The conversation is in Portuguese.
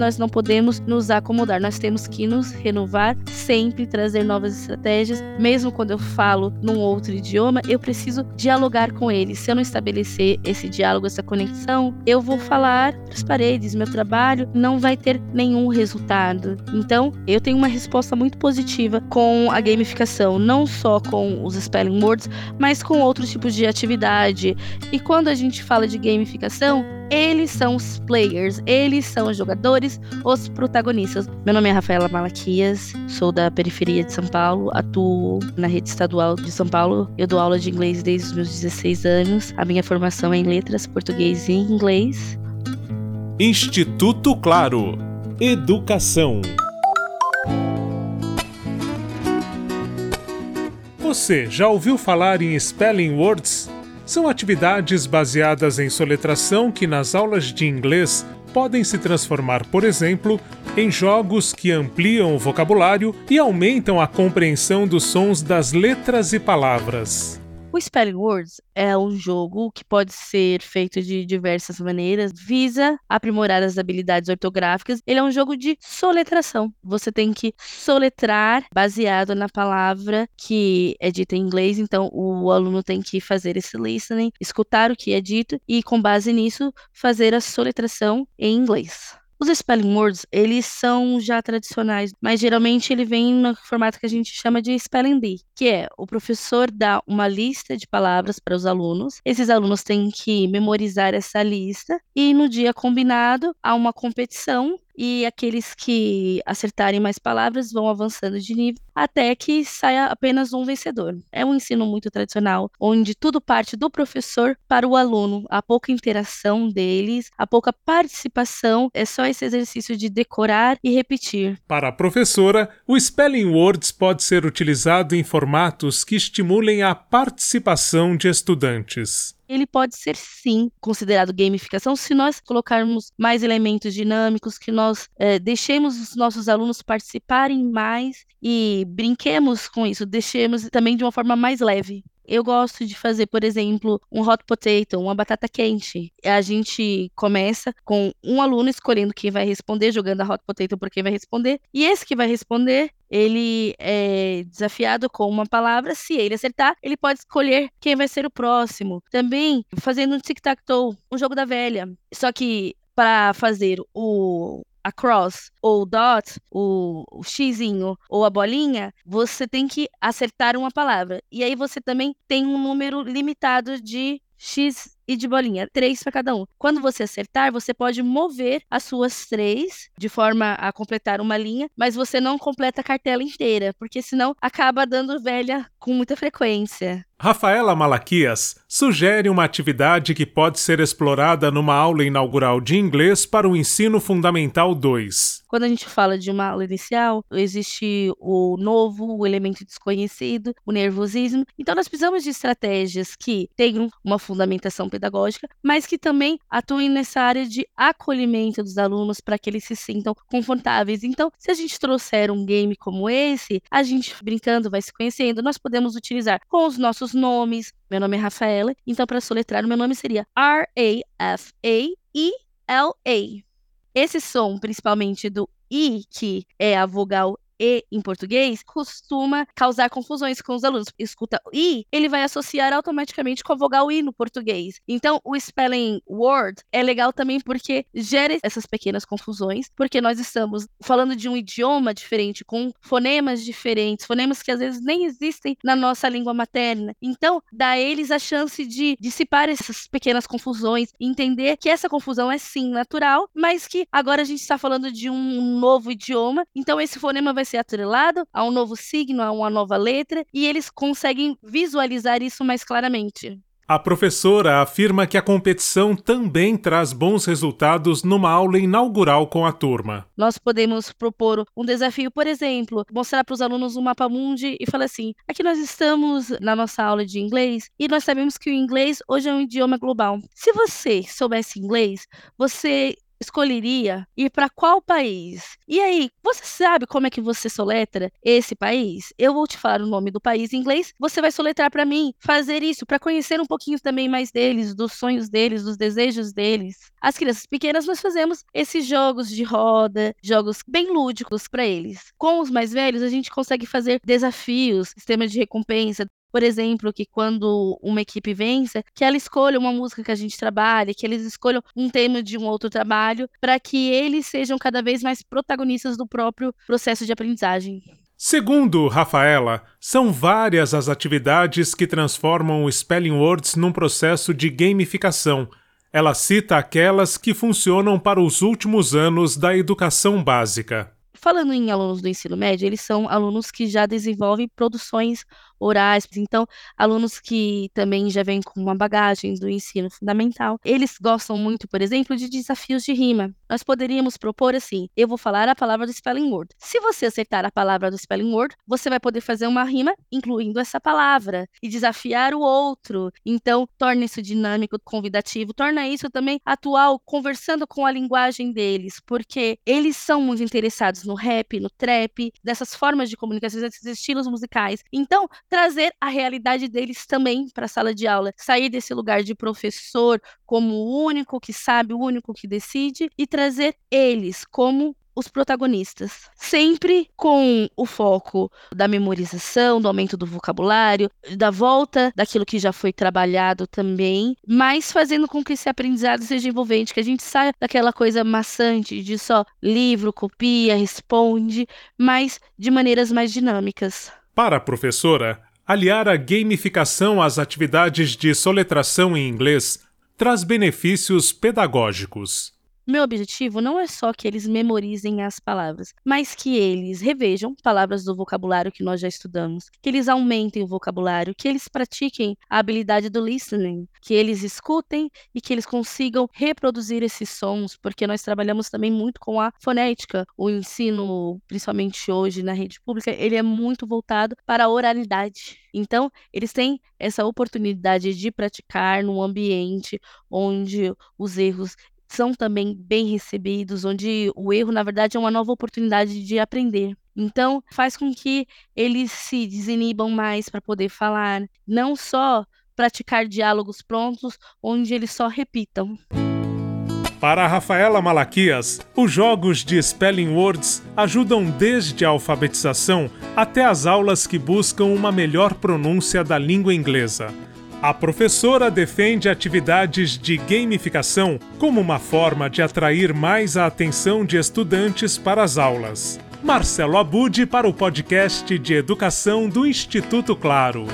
nós não podemos nos acomodar, nós temos que nos renovar, sempre trazer novas estratégias. Mesmo quando eu falo num outro idioma, eu preciso dialogar com ele. Se eu não estabelecer esse diálogo, essa conexão, eu vou falar para as paredes, meu trabalho não vai ter nenhum resultado. Então, eu tenho uma resposta muito positiva com a gamificação, não só com os spelling words, mas com outros tipos de atividade. E quando a gente fala de gamificação, eles são os players, eles são os jogadores, os protagonistas. Meu nome é Rafaela Malaquias, sou da periferia de São Paulo, atuo na rede estadual de São Paulo. Eu dou aula de inglês desde os meus 16 anos. A minha formação é em letras, português e inglês. Instituto Claro. Educação. Você já ouviu falar em Spelling Words? São atividades baseadas em soletração que nas aulas de inglês podem se transformar, por exemplo, em jogos que ampliam o vocabulário e aumentam a compreensão dos sons das letras e palavras. O Spelling Words é um jogo que pode ser feito de diversas maneiras, visa aprimorar as habilidades ortográficas. Ele é um jogo de soletração. Você tem que soletrar baseado na palavra que é dita em inglês, então o aluno tem que fazer esse listening, escutar o que é dito e com base nisso fazer a soletração em inglês. Os spelling words, eles são já tradicionais, mas geralmente ele vem no formato que a gente chama de spelling bee, que é o professor dá uma lista de palavras para os alunos. Esses alunos têm que memorizar essa lista e no dia combinado há uma competição e aqueles que acertarem mais palavras vão avançando de nível até que saia apenas um vencedor. É um ensino muito tradicional, onde tudo parte do professor para o aluno, há pouca interação deles, há pouca participação, é só esse exercício de decorar e repetir. Para a professora, o Spelling Words pode ser utilizado em formatos que estimulem a participação de estudantes ele pode ser sim considerado gamificação se nós colocarmos mais elementos dinâmicos, que nós é, deixemos os nossos alunos participarem mais e brinquemos com isso, deixemos também de uma forma mais leve. Eu gosto de fazer, por exemplo, um hot potato, uma batata quente. A gente começa com um aluno escolhendo quem vai responder, jogando a hot potato por quem vai responder, e esse que vai responder, ele é desafiado com uma palavra. Se ele acertar, ele pode escolher quem vai ser o próximo. Também fazendo um tic-tac-toe, um jogo da velha. Só que para fazer o a cross ou o dot, o, o xizinho ou a bolinha, você tem que acertar uma palavra. E aí você também tem um número limitado de X e de bolinha, três para cada um. Quando você acertar, você pode mover as suas três de forma a completar uma linha, mas você não completa a cartela inteira, porque senão acaba dando velha com muita frequência. Rafaela Malaquias sugere uma atividade que pode ser explorada numa aula inaugural de inglês para o ensino fundamental 2. Quando a gente fala de uma aula inicial, existe o novo, o elemento desconhecido, o nervosismo. Então, nós precisamos de estratégias que tenham uma fundamentação pedagógica, mas que também atuem nessa área de acolhimento dos alunos para que eles se sintam confortáveis. Então, se a gente trouxer um game como esse, a gente brincando vai se conhecendo, nós podemos utilizar com os nossos nossos nomes. Meu nome é Rafaela, então para soletrar o meu nome seria R-A-F-A-E-L-A. Esse som, principalmente do I, que é a vogal e em português costuma causar confusões com os alunos. Escuta i, ele vai associar automaticamente com a vogal i no português. Então, o spelling word é legal também porque gera essas pequenas confusões, porque nós estamos falando de um idioma diferente, com fonemas diferentes, fonemas que às vezes nem existem na nossa língua materna. Então, dá a eles a chance de dissipar essas pequenas confusões, entender que essa confusão é sim natural, mas que agora a gente está falando de um novo idioma, então esse fonema vai ser atrelado a um novo signo, a uma nova letra, e eles conseguem visualizar isso mais claramente. A professora afirma que a competição também traz bons resultados numa aula inaugural com a turma. Nós podemos propor um desafio, por exemplo, mostrar para os alunos um mapa mundi e falar assim: aqui nós estamos na nossa aula de inglês e nós sabemos que o inglês hoje é um idioma global. Se você soubesse inglês, você escolheria ir para qual país? E aí, você sabe como é que você soletra esse país? Eu vou te falar o nome do país em inglês, você vai soletrar para mim, fazer isso para conhecer um pouquinho também mais deles, dos sonhos deles, dos desejos deles. As crianças pequenas nós fazemos esses jogos de roda, jogos bem lúdicos para eles. Com os mais velhos a gente consegue fazer desafios, sistema de recompensa, por exemplo, que quando uma equipe vence, que ela escolha uma música que a gente trabalha, que eles escolham um tema de um outro trabalho, para que eles sejam cada vez mais protagonistas do próprio processo de aprendizagem. Segundo Rafaela, são várias as atividades que transformam o Spelling Words num processo de gamificação. Ela cita aquelas que funcionam para os últimos anos da educação básica. Falando em alunos do ensino médio, eles são alunos que já desenvolvem produções orais, então alunos que também já vêm com uma bagagem do ensino fundamental, eles gostam muito, por exemplo, de desafios de rima. Nós poderíamos propor assim: eu vou falar a palavra do spelling word. Se você acertar a palavra do spelling word, você vai poder fazer uma rima incluindo essa palavra e desafiar o outro. Então, torna isso dinâmico, convidativo, torna isso também atual, conversando com a linguagem deles, porque eles são muito interessados no rap, no trap, dessas formas de comunicação, desses estilos musicais. Então, trazer a realidade deles também para a sala de aula, sair desse lugar de professor como o único que sabe, o único que decide e trazer eles como os protagonistas, sempre com o foco da memorização, do aumento do vocabulário, da volta daquilo que já foi trabalhado também, mas fazendo com que esse aprendizado seja envolvente, que a gente saia daquela coisa maçante de só livro, copia, responde, mas de maneiras mais dinâmicas. Para a professora, aliar a gamificação às atividades de soletração em inglês traz benefícios pedagógicos. Meu objetivo não é só que eles memorizem as palavras, mas que eles revejam palavras do vocabulário que nós já estudamos, que eles aumentem o vocabulário, que eles pratiquem a habilidade do listening, que eles escutem e que eles consigam reproduzir esses sons, porque nós trabalhamos também muito com a fonética. O ensino, principalmente hoje na rede pública, ele é muito voltado para a oralidade. Então, eles têm essa oportunidade de praticar num ambiente onde os erros são também bem recebidos, onde o erro, na verdade, é uma nova oportunidade de aprender. Então, faz com que eles se desinibam mais para poder falar, não só praticar diálogos prontos, onde eles só repitam. Para a Rafaela Malaquias, os jogos de Spelling Words ajudam desde a alfabetização até as aulas que buscam uma melhor pronúncia da língua inglesa. A professora defende atividades de gamificação como uma forma de atrair mais a atenção de estudantes para as aulas. Marcelo Abude para o podcast de educação do Instituto Claro.